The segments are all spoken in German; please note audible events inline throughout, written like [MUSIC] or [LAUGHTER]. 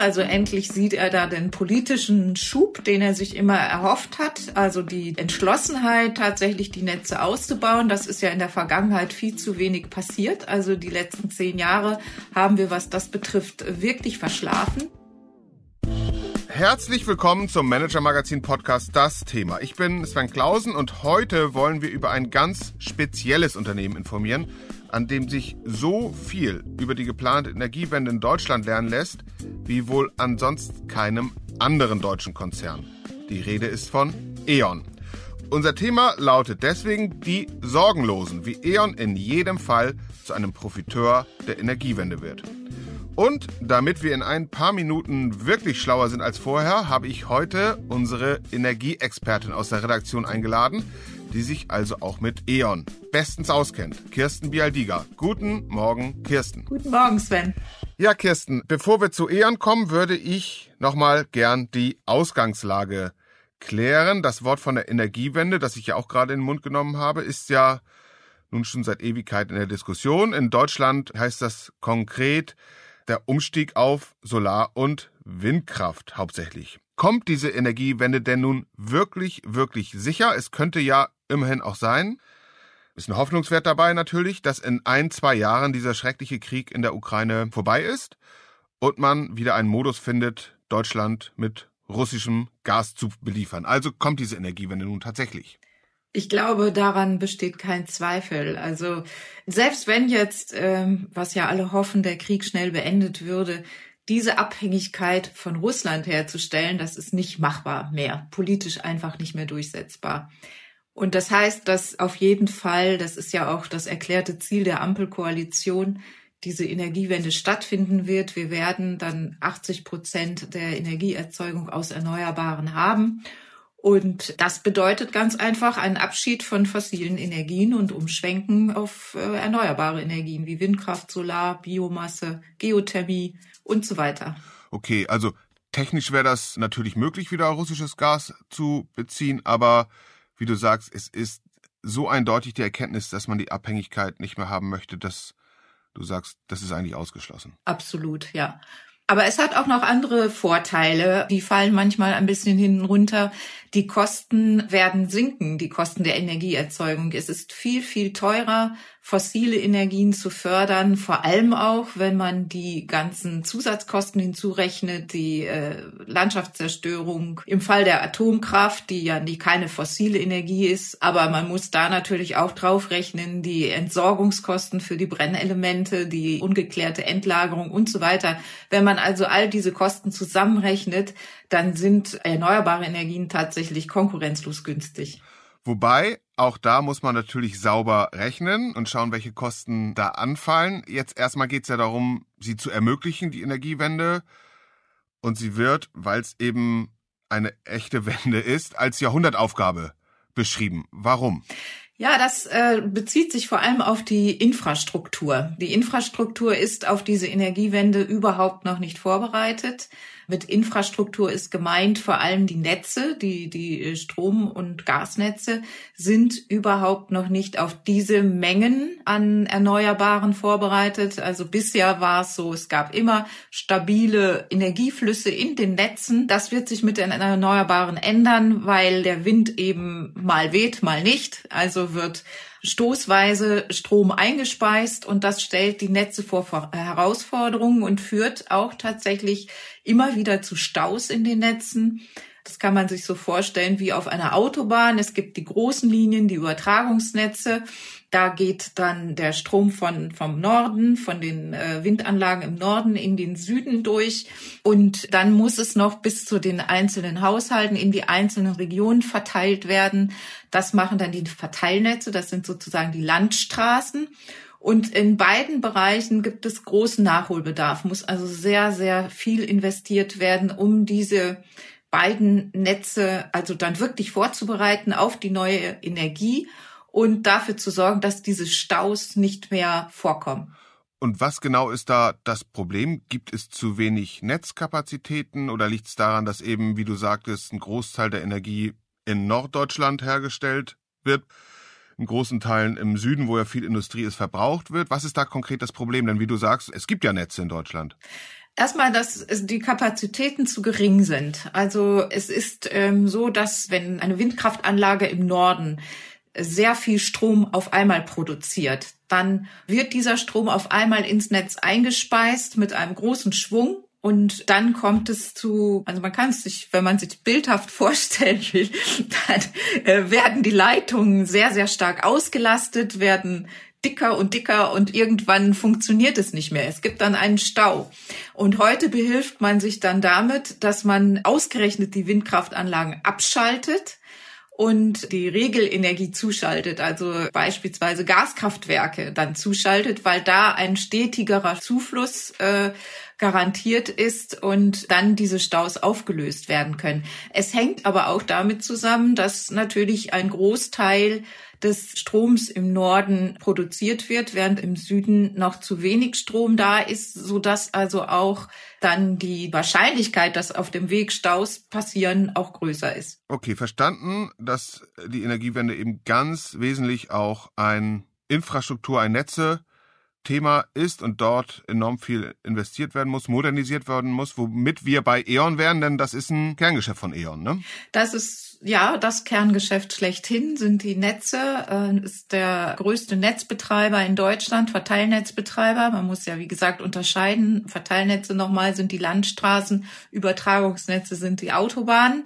Also endlich sieht er da den politischen Schub, den er sich immer erhofft hat. Also die Entschlossenheit, tatsächlich die Netze auszubauen. Das ist ja in der Vergangenheit viel zu wenig passiert. Also die letzten zehn Jahre haben wir, was das betrifft, wirklich verschlafen. Herzlich willkommen zum Manager Magazin Podcast Das Thema. Ich bin Sven Klausen und heute wollen wir über ein ganz spezielles Unternehmen informieren, an dem sich so viel über die geplante Energiewende in Deutschland lernen lässt, wie wohl ansonsten keinem anderen deutschen Konzern. Die Rede ist von E.ON. Unser Thema lautet deswegen die Sorgenlosen, wie E.ON in jedem Fall zu einem Profiteur der Energiewende wird. Und damit wir in ein paar Minuten wirklich schlauer sind als vorher, habe ich heute unsere Energieexpertin aus der Redaktion eingeladen, die sich also auch mit E.ON bestens auskennt. Kirsten Bialdiga. Guten Morgen, Kirsten. Guten Morgen, Sven. Ja, Kirsten, bevor wir zu E.ON kommen, würde ich nochmal gern die Ausgangslage klären. Das Wort von der Energiewende, das ich ja auch gerade in den Mund genommen habe, ist ja nun schon seit Ewigkeit in der Diskussion. In Deutschland heißt das konkret der Umstieg auf Solar- und Windkraft hauptsächlich. Kommt diese Energiewende denn nun wirklich, wirklich sicher? Es könnte ja immerhin auch sein, ist ein Hoffnungswert dabei natürlich, dass in ein, zwei Jahren dieser schreckliche Krieg in der Ukraine vorbei ist und man wieder einen Modus findet, Deutschland mit russischem Gas zu beliefern. Also kommt diese Energiewende nun tatsächlich. Ich glaube, daran besteht kein Zweifel. Also selbst wenn jetzt, ähm, was ja alle hoffen, der Krieg schnell beendet würde, diese Abhängigkeit von Russland herzustellen, das ist nicht machbar mehr, politisch einfach nicht mehr durchsetzbar. Und das heißt, dass auf jeden Fall, das ist ja auch das erklärte Ziel der Ampelkoalition, diese Energiewende stattfinden wird. Wir werden dann 80 Prozent der Energieerzeugung aus Erneuerbaren haben. Und das bedeutet ganz einfach einen Abschied von fossilen Energien und Umschwenken auf äh, erneuerbare Energien wie Windkraft, Solar, Biomasse, Geothermie und so weiter. Okay, also technisch wäre das natürlich möglich, wieder russisches Gas zu beziehen, aber wie du sagst, es ist so eindeutig die Erkenntnis, dass man die Abhängigkeit nicht mehr haben möchte, dass du sagst, das ist eigentlich ausgeschlossen. Absolut, ja. Aber es hat auch noch andere Vorteile. Die fallen manchmal ein bisschen hinten runter. Die Kosten werden sinken, die Kosten der Energieerzeugung. Es ist viel, viel teurer, fossile Energien zu fördern, vor allem auch, wenn man die ganzen Zusatzkosten hinzurechnet, die äh, Landschaftszerstörung im Fall der Atomkraft, die ja nie keine fossile Energie ist, aber man muss da natürlich auch draufrechnen, die Entsorgungskosten für die Brennelemente, die ungeklärte Endlagerung und so weiter. Wenn man also all diese Kosten zusammenrechnet, dann sind erneuerbare Energien tatsächlich konkurrenzlos günstig. Wobei, auch da muss man natürlich sauber rechnen und schauen, welche Kosten da anfallen. Jetzt erstmal geht es ja darum, sie zu ermöglichen, die Energiewende. Und sie wird, weil es eben eine echte Wende ist, als Jahrhundertaufgabe beschrieben. Warum? Ja, das äh, bezieht sich vor allem auf die Infrastruktur. Die Infrastruktur ist auf diese Energiewende überhaupt noch nicht vorbereitet. Mit Infrastruktur ist gemeint vor allem die Netze, die, die Strom- und Gasnetze sind überhaupt noch nicht auf diese Mengen an Erneuerbaren vorbereitet. Also bisher war es so, es gab immer stabile Energieflüsse in den Netzen. Das wird sich mit den Erneuerbaren ändern, weil der Wind eben mal weht, mal nicht. Also wird stoßweise Strom eingespeist und das stellt die Netze vor Herausforderungen und führt auch tatsächlich immer wieder zu Staus in den Netzen. Das kann man sich so vorstellen wie auf einer Autobahn. Es gibt die großen Linien, die Übertragungsnetze. Da geht dann der Strom von, vom Norden, von den äh, Windanlagen im Norden in den Süden durch. Und dann muss es noch bis zu den einzelnen Haushalten in die einzelnen Regionen verteilt werden. Das machen dann die Verteilnetze. Das sind sozusagen die Landstraßen. Und in beiden Bereichen gibt es großen Nachholbedarf, muss also sehr, sehr viel investiert werden, um diese beiden Netze also dann wirklich vorzubereiten auf die neue Energie und dafür zu sorgen, dass diese Staus nicht mehr vorkommen. Und was genau ist da das Problem? Gibt es zu wenig Netzkapazitäten oder liegt es daran, dass eben, wie du sagtest, ein Großteil der Energie in Norddeutschland hergestellt wird? in großen Teilen im Süden, wo ja viel Industrie ist, verbraucht wird. Was ist da konkret das Problem? Denn wie du sagst, es gibt ja Netze in Deutschland. Erstmal, dass die Kapazitäten zu gering sind. Also es ist ähm, so, dass wenn eine Windkraftanlage im Norden sehr viel Strom auf einmal produziert, dann wird dieser Strom auf einmal ins Netz eingespeist mit einem großen Schwung und dann kommt es zu, also man kann es sich, wenn man sich bildhaft [LAUGHS] vorstellen will, dann äh, werden die Leitungen sehr, sehr stark ausgelastet, werden dicker und dicker und irgendwann funktioniert es nicht mehr. Es gibt dann einen Stau. Und heute behilft man sich dann damit, dass man ausgerechnet die Windkraftanlagen abschaltet und die Regelenergie zuschaltet, also beispielsweise Gaskraftwerke dann zuschaltet, weil da ein stetigerer Zufluss äh, garantiert ist und dann diese Staus aufgelöst werden können. Es hängt aber auch damit zusammen, dass natürlich ein Großteil des Stroms im Norden produziert wird, während im Süden noch zu wenig Strom da ist, so dass also auch dann die Wahrscheinlichkeit, dass auf dem Weg Staus passieren, auch größer ist. Okay, verstanden, dass die Energiewende eben ganz wesentlich auch ein Infrastruktur, ein Netze Thema ist und dort enorm viel investiert werden muss, modernisiert werden muss, womit wir bei E.ON wären, denn das ist ein Kerngeschäft von E.ON, ne? Das ist ja das Kerngeschäft schlechthin sind die Netze, äh, ist der größte Netzbetreiber in Deutschland, Verteilnetzbetreiber. Man muss ja wie gesagt unterscheiden. Verteilnetze nochmal sind die Landstraßen, Übertragungsnetze sind die Autobahnen.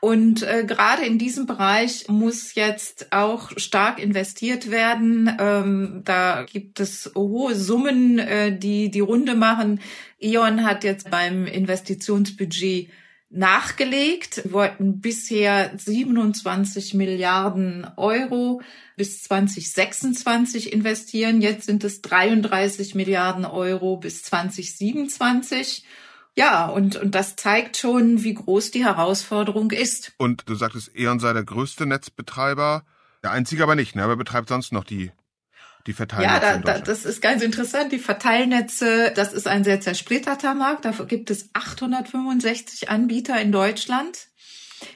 Und äh, gerade in diesem Bereich muss jetzt auch stark investiert werden. Ähm, da gibt es hohe Summen, äh, die die Runde machen. E.ON hat jetzt beim Investitionsbudget nachgelegt, wollten bisher 27 Milliarden Euro bis 2026 investieren. Jetzt sind es 33 Milliarden Euro bis 2027. Ja, und, und das zeigt schon, wie groß die Herausforderung ist. Und du sagtest, E.ON sei der größte Netzbetreiber, der einzige aber nicht, ne? aber betreibt sonst noch die die Verteilnetze. Ja, da, da, das ist ganz interessant. Die Verteilnetze, das ist ein sehr zersplitterter Markt. Dafür gibt es 865 Anbieter in Deutschland.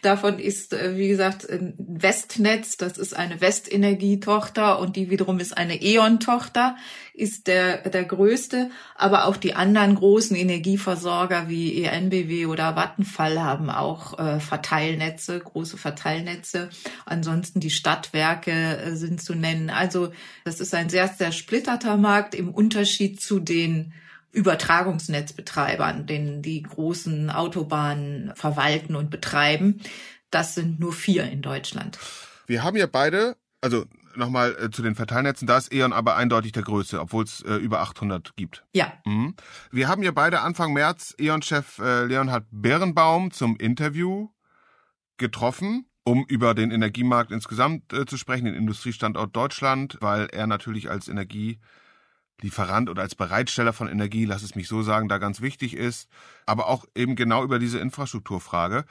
Davon ist, äh, wie gesagt, Westnetz, das ist eine Westenergie-Tochter und die wiederum ist eine E.ON-Tochter, ist der, der größte. Aber auch die anderen großen Energieversorger wie ENBW oder Vattenfall haben auch äh, Verteilnetze, große Verteilnetze. Ansonsten die Stadtwerke äh, sind zu nennen. Also das ist ein sehr, sehr splitterter Markt im Unterschied zu den Übertragungsnetzbetreibern, den die großen Autobahnen verwalten und betreiben. Das sind nur vier in Deutschland. Wir haben ja beide, also nochmal äh, zu den Verteilnetzen, da ist E.ON aber eindeutig der Größte, obwohl es äh, über 800 gibt. Ja. Mhm. Wir haben ja beide Anfang März E.ON-Chef äh, Leonhard Birnbaum zum Interview getroffen, um über den Energiemarkt insgesamt äh, zu sprechen, den Industriestandort Deutschland, weil er natürlich als Energie Lieferant oder als Bereitsteller von Energie, lass es mich so sagen, da ganz wichtig ist, aber auch eben genau über diese Infrastrukturfrage.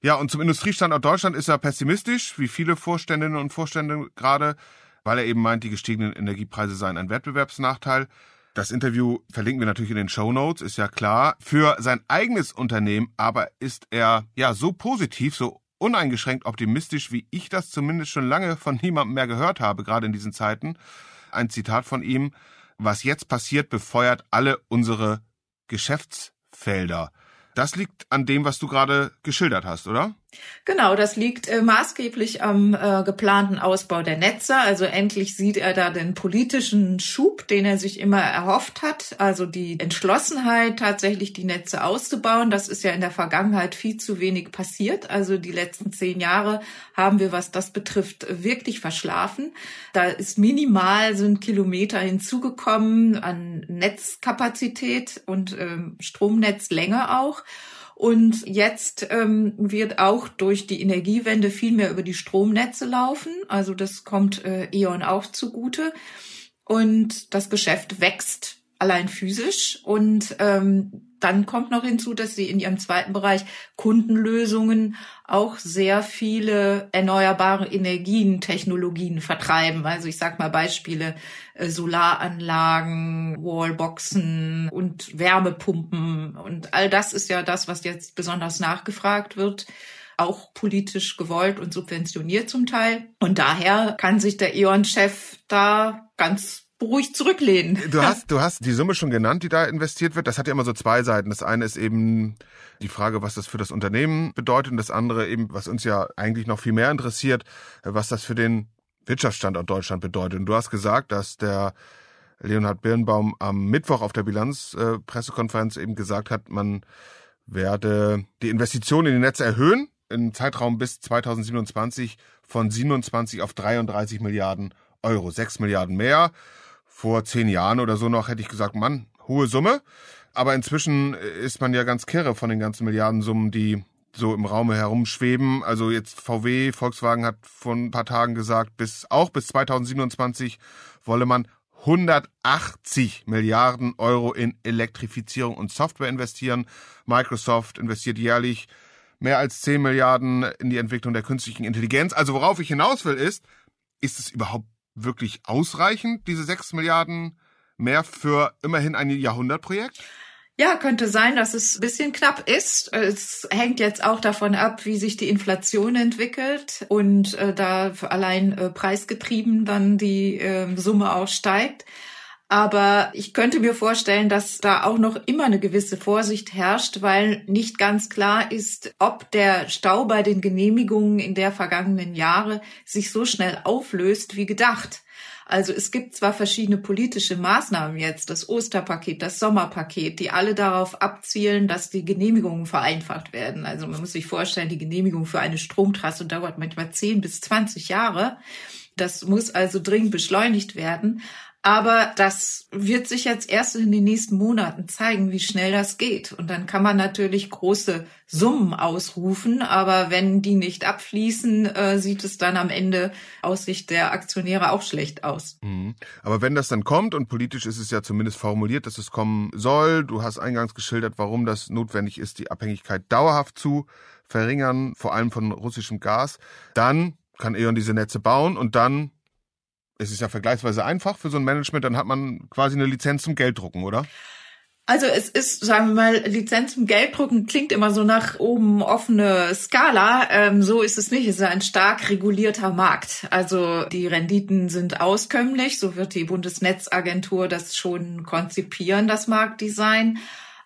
Ja, und zum Industriestandort Deutschland ist er pessimistisch, wie viele Vorständinnen und Vorstände gerade, weil er eben meint, die gestiegenen Energiepreise seien ein Wettbewerbsnachteil. Das Interview verlinken wir natürlich in den Show Notes, ist ja klar. Für sein eigenes Unternehmen aber ist er ja so positiv, so uneingeschränkt optimistisch, wie ich das zumindest schon lange von niemandem mehr gehört habe, gerade in diesen Zeiten. Ein Zitat von ihm was jetzt passiert, befeuert alle unsere Geschäftsfelder. Das liegt an dem, was du gerade geschildert hast, oder? Genau, das liegt äh, maßgeblich am äh, geplanten Ausbau der Netze. Also endlich sieht er da den politischen Schub, den er sich immer erhofft hat. Also die Entschlossenheit, tatsächlich die Netze auszubauen. Das ist ja in der Vergangenheit viel zu wenig passiert. Also die letzten zehn Jahre haben wir, was das betrifft, wirklich verschlafen. Da ist minimal sind Kilometer hinzugekommen an Netzkapazität und ähm, Stromnetzlänge auch. Und jetzt ähm, wird auch durch die Energiewende viel mehr über die Stromnetze laufen. Also das kommt äh, E.ON auch zugute. Und das Geschäft wächst allein physisch. Und ähm, dann kommt noch hinzu, dass sie in ihrem zweiten Bereich Kundenlösungen auch sehr viele erneuerbare Energien, Technologien vertreiben. Also ich sage mal Beispiele äh, Solaranlagen, Wallboxen und Wärmepumpen und all das ist ja das, was jetzt besonders nachgefragt wird. auch politisch gewollt und subventioniert zum Teil. Und daher kann sich der E.ON-Chef da ganz beruhigt zurücklehnen. Du [LAUGHS] hast, du hast die Summe schon genannt, die da investiert wird. Das hat ja immer so zwei Seiten. Das eine ist eben die Frage, was das für das Unternehmen bedeutet und das andere eben, was uns ja eigentlich noch viel mehr interessiert, was das für den Wirtschaftsstandort Deutschland bedeutet. Und du hast gesagt, dass der Leonhard Birnbaum am Mittwoch auf der Bilanzpressekonferenz äh, eben gesagt hat, man werde die Investitionen in die Netze erhöhen im Zeitraum bis 2027 von 27 auf 33 Milliarden Euro, 6 Milliarden mehr. Vor zehn Jahren oder so noch hätte ich gesagt, Mann, hohe Summe. Aber inzwischen ist man ja ganz kirre von den ganzen Milliardensummen, die so im Raume herumschweben. Also jetzt VW, Volkswagen hat vor ein paar Tagen gesagt, bis auch bis 2027 wolle man 180 Milliarden Euro in Elektrifizierung und Software investieren. Microsoft investiert jährlich mehr als 10 Milliarden in die Entwicklung der künstlichen Intelligenz. Also worauf ich hinaus will ist, ist es überhaupt wirklich ausreichend, diese 6 Milliarden mehr für immerhin ein Jahrhundertprojekt? Ja, könnte sein, dass es ein bisschen knapp ist. Es hängt jetzt auch davon ab, wie sich die Inflation entwickelt und äh, da allein äh, preisgetrieben dann die äh, Summe auch steigt. Aber ich könnte mir vorstellen, dass da auch noch immer eine gewisse Vorsicht herrscht, weil nicht ganz klar ist, ob der Stau bei den Genehmigungen in der vergangenen Jahre sich so schnell auflöst wie gedacht. Also es gibt zwar verschiedene politische Maßnahmen jetzt, das Osterpaket, das Sommerpaket, die alle darauf abzielen, dass die Genehmigungen vereinfacht werden. Also man muss sich vorstellen, die Genehmigung für eine Stromtrasse dauert manchmal 10 bis 20 Jahre. Das muss also dringend beschleunigt werden. Aber das wird sich jetzt erst in den nächsten Monaten zeigen, wie schnell das geht. Und dann kann man natürlich große Summen ausrufen, aber wenn die nicht abfließen, äh, sieht es dann am Ende aus Sicht der Aktionäre auch schlecht aus. Mhm. Aber wenn das dann kommt, und politisch ist es ja zumindest formuliert, dass es kommen soll, du hast eingangs geschildert, warum das notwendig ist, die Abhängigkeit dauerhaft zu verringern, vor allem von russischem Gas, dann kann E.ON diese Netze bauen und dann es ist ja vergleichsweise einfach für so ein Management, dann hat man quasi eine Lizenz zum Gelddrucken, oder? Also es ist, sagen wir mal, Lizenz zum Gelddrucken klingt immer so nach oben offene Skala. Ähm, so ist es nicht. Es ist ein stark regulierter Markt. Also die Renditen sind auskömmlich. So wird die Bundesnetzagentur das schon konzipieren, das Marktdesign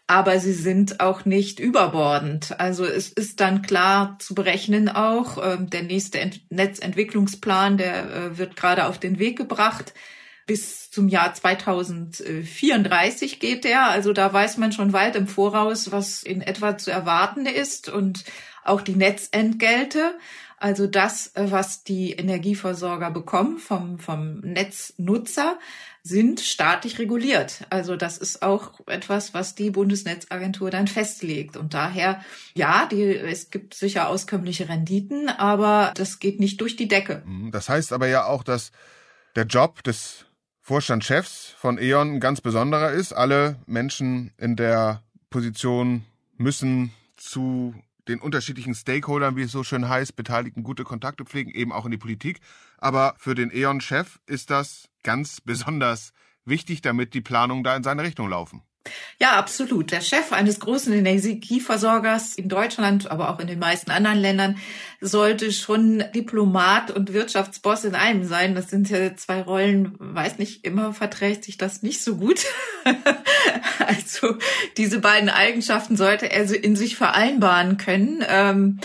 aber sie sind auch nicht überbordend. Also es ist dann klar zu berechnen auch, äh, der nächste Ent Netzentwicklungsplan, der äh, wird gerade auf den Weg gebracht. Bis zum Jahr 2034 geht der. Also da weiß man schon weit im Voraus, was in etwa zu erwarten ist und auch die Netzentgelte. Also das, äh, was die Energieversorger bekommen vom, vom Netznutzer, sind staatlich reguliert. Also das ist auch etwas, was die Bundesnetzagentur dann festlegt. Und daher, ja, die, es gibt sicher auskömmliche Renditen, aber das geht nicht durch die Decke. Mhm. Das heißt aber ja auch, dass der Job des Vorstandschefs von E.ON ein ganz besonderer ist. Alle Menschen in der Position müssen zu den unterschiedlichen Stakeholdern, wie es so schön heißt, Beteiligten gute Kontakte pflegen, eben auch in die Politik. Aber für den E.ON-Chef ist das ganz besonders wichtig, damit die Planungen da in seine Richtung laufen. Ja, absolut. Der Chef eines großen Energieversorgers in Deutschland, aber auch in den meisten anderen Ländern, sollte schon Diplomat und Wirtschaftsboss in einem sein. Das sind ja zwei Rollen, weiß nicht, immer verträgt sich das nicht so gut. [LAUGHS] also diese beiden Eigenschaften sollte er in sich vereinbaren können.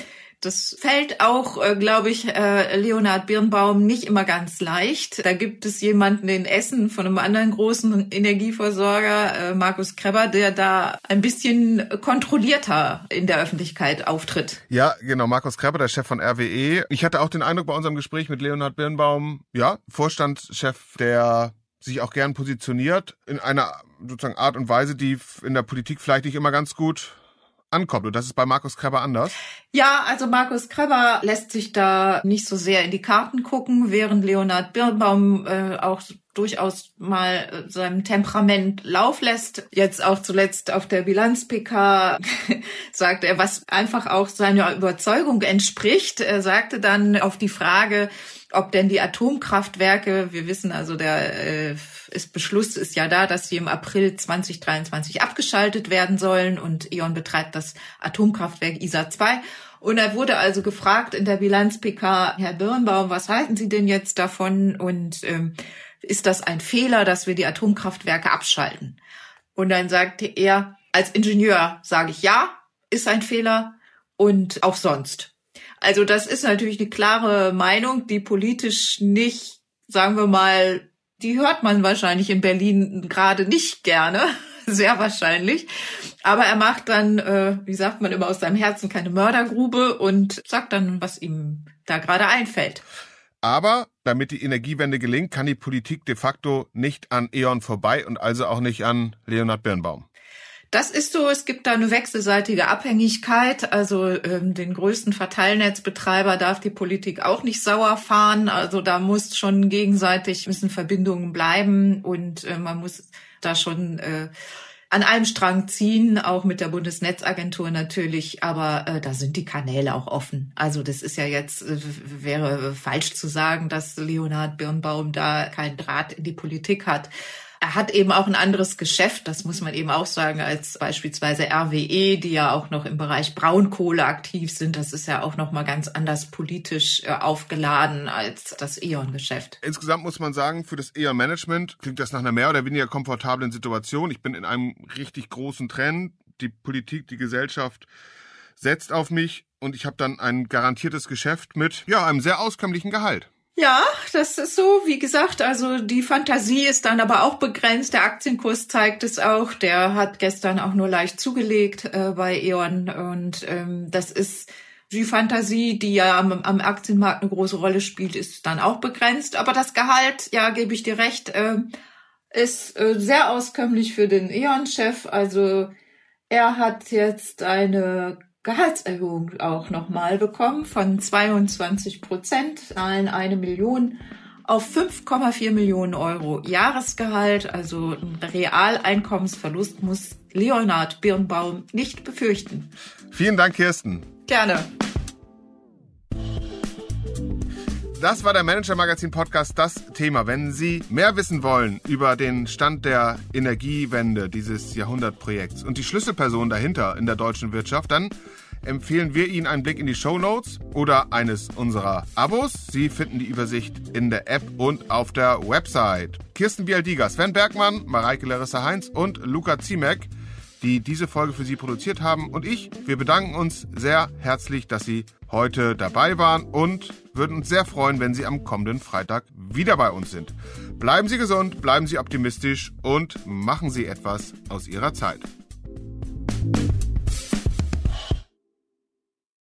Das fällt auch, äh, glaube ich, äh, Leonhard Birnbaum nicht immer ganz leicht. Da gibt es jemanden in Essen von einem anderen großen Energieversorger, äh, Markus Kreber, der da ein bisschen kontrollierter in der Öffentlichkeit auftritt. Ja, genau, Markus Kreber, der Chef von RWE. Ich hatte auch den Eindruck bei unserem Gespräch mit Leonhard Birnbaum, ja, Vorstandschef, der sich auch gern positioniert in einer sozusagen Art und Weise, die in der Politik vielleicht nicht immer ganz gut ankommt. Und das ist bei Markus Kreber anders? Ja, also Markus Kreber lässt sich da nicht so sehr in die Karten gucken, während Leonhard Birnbaum äh, auch durchaus mal äh, seinem Temperament Lauf lässt. Jetzt auch zuletzt auf der Bilanz-PK [LAUGHS] sagt er, was einfach auch seiner Überzeugung entspricht. Er sagte dann auf die Frage, ob denn die Atomkraftwerke, wir wissen also, der äh, ist, Beschluss ist ja da, dass sie im April 2023 abgeschaltet werden sollen und E.ON betreibt das Atomkraftwerk ISA 2 Und er wurde also gefragt in der Bilanz PK, Herr Birnbaum, was halten Sie denn jetzt davon? Und ähm, ist das ein Fehler, dass wir die Atomkraftwerke abschalten? Und dann sagte er, als Ingenieur sage ich ja, ist ein Fehler und auch sonst. Also das ist natürlich eine klare Meinung, die politisch nicht, sagen wir mal, die hört man wahrscheinlich in Berlin gerade nicht gerne, [LAUGHS] sehr wahrscheinlich. Aber er macht dann, äh, wie sagt man immer, aus seinem Herzen keine Mördergrube und sagt dann, was ihm da gerade einfällt. Aber damit die Energiewende gelingt, kann die Politik de facto nicht an E.ON vorbei und also auch nicht an Leonhard Birnbaum. Das ist so, es gibt da eine wechselseitige Abhängigkeit. Also ähm, den größten Verteilnetzbetreiber darf die Politik auch nicht sauer fahren. Also da muss schon gegenseitig müssen Verbindungen bleiben und äh, man muss da schon äh, an einem Strang ziehen, auch mit der Bundesnetzagentur natürlich, aber äh, da sind die Kanäle auch offen. Also das ist ja jetzt, äh, wäre falsch zu sagen, dass Leonhard Birnbaum da keinen Draht in die Politik hat er hat eben auch ein anderes Geschäft, das muss man eben auch sagen, als beispielsweise RWE, die ja auch noch im Bereich Braunkohle aktiv sind. Das ist ja auch noch mal ganz anders politisch äh, aufgeladen als das E.ON-Geschäft. Insgesamt muss man sagen, für das E.ON-Management klingt das nach einer mehr oder weniger komfortablen Situation. Ich bin in einem richtig großen Trend. Die Politik, die Gesellschaft setzt auf mich und ich habe dann ein garantiertes Geschäft mit ja einem sehr auskömmlichen Gehalt. Ja, das ist so. Wie gesagt, also die Fantasie ist dann aber auch begrenzt. Der Aktienkurs zeigt es auch. Der hat gestern auch nur leicht zugelegt äh, bei E.ON. Und ähm, das ist die Fantasie, die ja am, am, Aktienmarkt eine große Rolle spielt, ist dann auch begrenzt. Aber das Gehalt, ja, gebe ich dir recht, äh, ist äh, sehr auskömmlich für den E.ON-Chef. Also er hat jetzt eine Gehaltserhöhung auch nochmal bekommen von 22 Prozent, zahlen eine Million auf 5,4 Millionen Euro Jahresgehalt, also ein Realeinkommensverlust muss Leonhard Birnbaum nicht befürchten. Vielen Dank, Kirsten. Gerne. Das war der Manager Magazin Podcast, das Thema. Wenn Sie mehr wissen wollen über den Stand der Energiewende dieses Jahrhundertprojekts und die Schlüsselpersonen dahinter in der deutschen Wirtschaft, dann empfehlen wir Ihnen einen Blick in die Show Notes oder eines unserer Abos. Sie finden die Übersicht in der App und auf der Website. Kirsten Bialdiga, Sven Bergmann, Mareike Larissa Heinz und Luca Ziemek, die diese Folge für Sie produziert haben und ich, wir bedanken uns sehr herzlich, dass Sie heute dabei waren und würden uns sehr freuen, wenn Sie am kommenden Freitag wieder bei uns sind. Bleiben Sie gesund, bleiben Sie optimistisch und machen Sie etwas aus Ihrer Zeit.